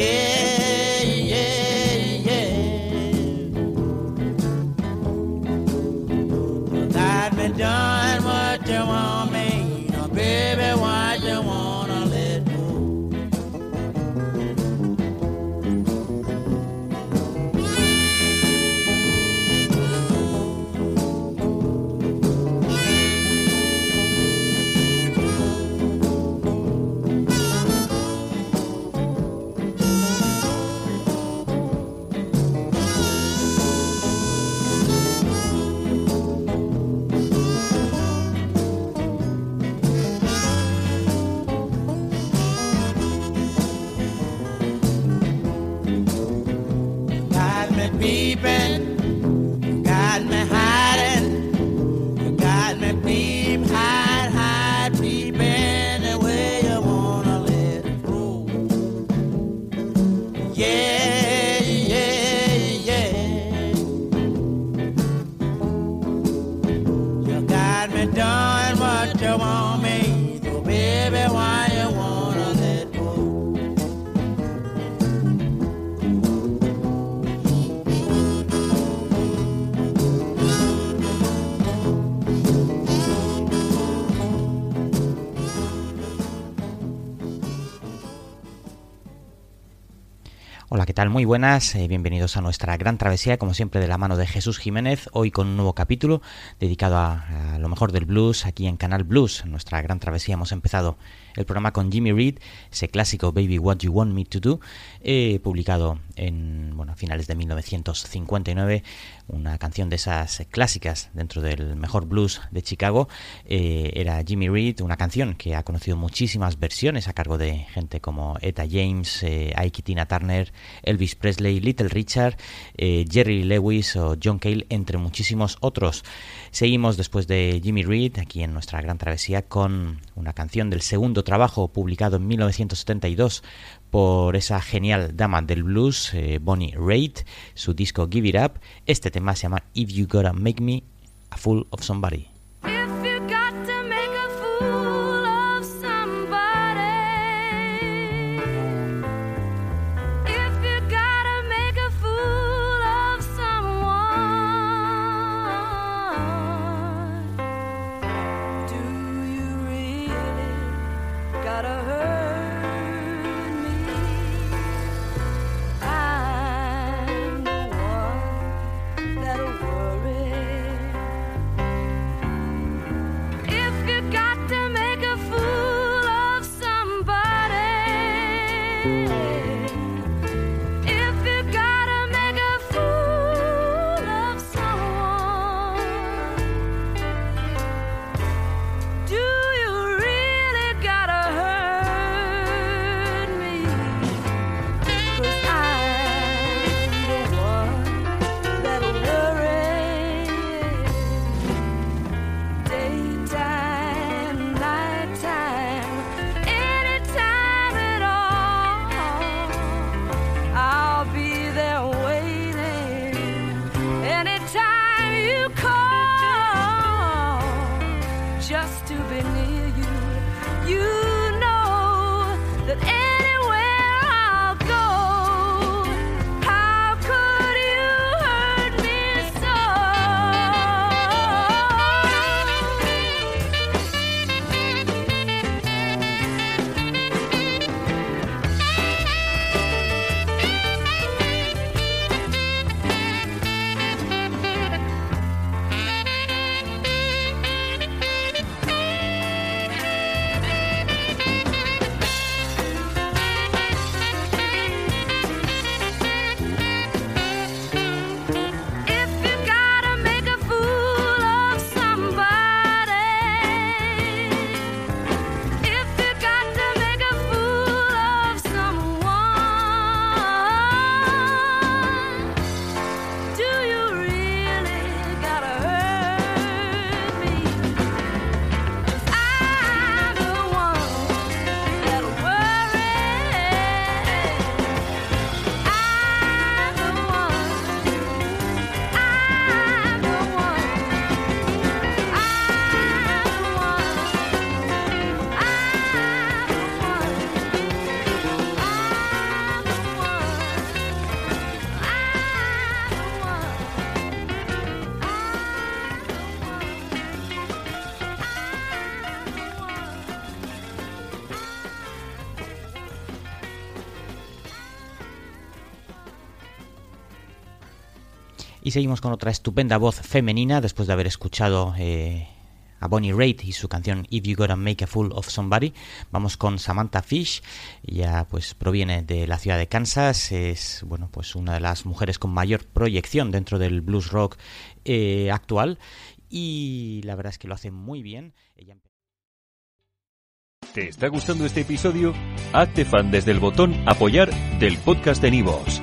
Yeah. beside me. Muy buenas, eh, bienvenidos a nuestra gran travesía, como siempre de la mano de Jesús Jiménez, hoy con un nuevo capítulo dedicado a, a, lo mejor del blues aquí en Canal Blues. Nuestra gran travesía hemos empezado el programa con Jimmy Reed, ese clásico Baby What You Want Me to Do, eh, publicado en bueno, finales de 1959, una canción de esas clásicas dentro del mejor blues de Chicago. Eh, era Jimmy Reed, una canción que ha conocido muchísimas versiones a cargo de gente como Etta James, Ike Tina Turner, Elvis Presley, Little Richard, eh, Jerry Lewis o John Cale, entre muchísimos otros. Seguimos después de Jimmy Reed, aquí en nuestra gran travesía, con una canción del segundo trabajo publicado en 1972 por esa genial dama del blues, eh, Bonnie Raitt, su disco Give It Up. Este tema se llama If You Gotta Make Me a Fool of Somebody. Y seguimos con otra estupenda voz femenina después de haber escuchado eh, a Bonnie Raitt y su canción If You Gotta Make a Fool of Somebody. Vamos con Samantha Fish, ella pues proviene de la ciudad de Kansas, es bueno pues una de las mujeres con mayor proyección dentro del blues rock eh, actual y la verdad es que lo hace muy bien. ¿Te está gustando este episodio? Hazte fan desde el botón apoyar del podcast de Nivos.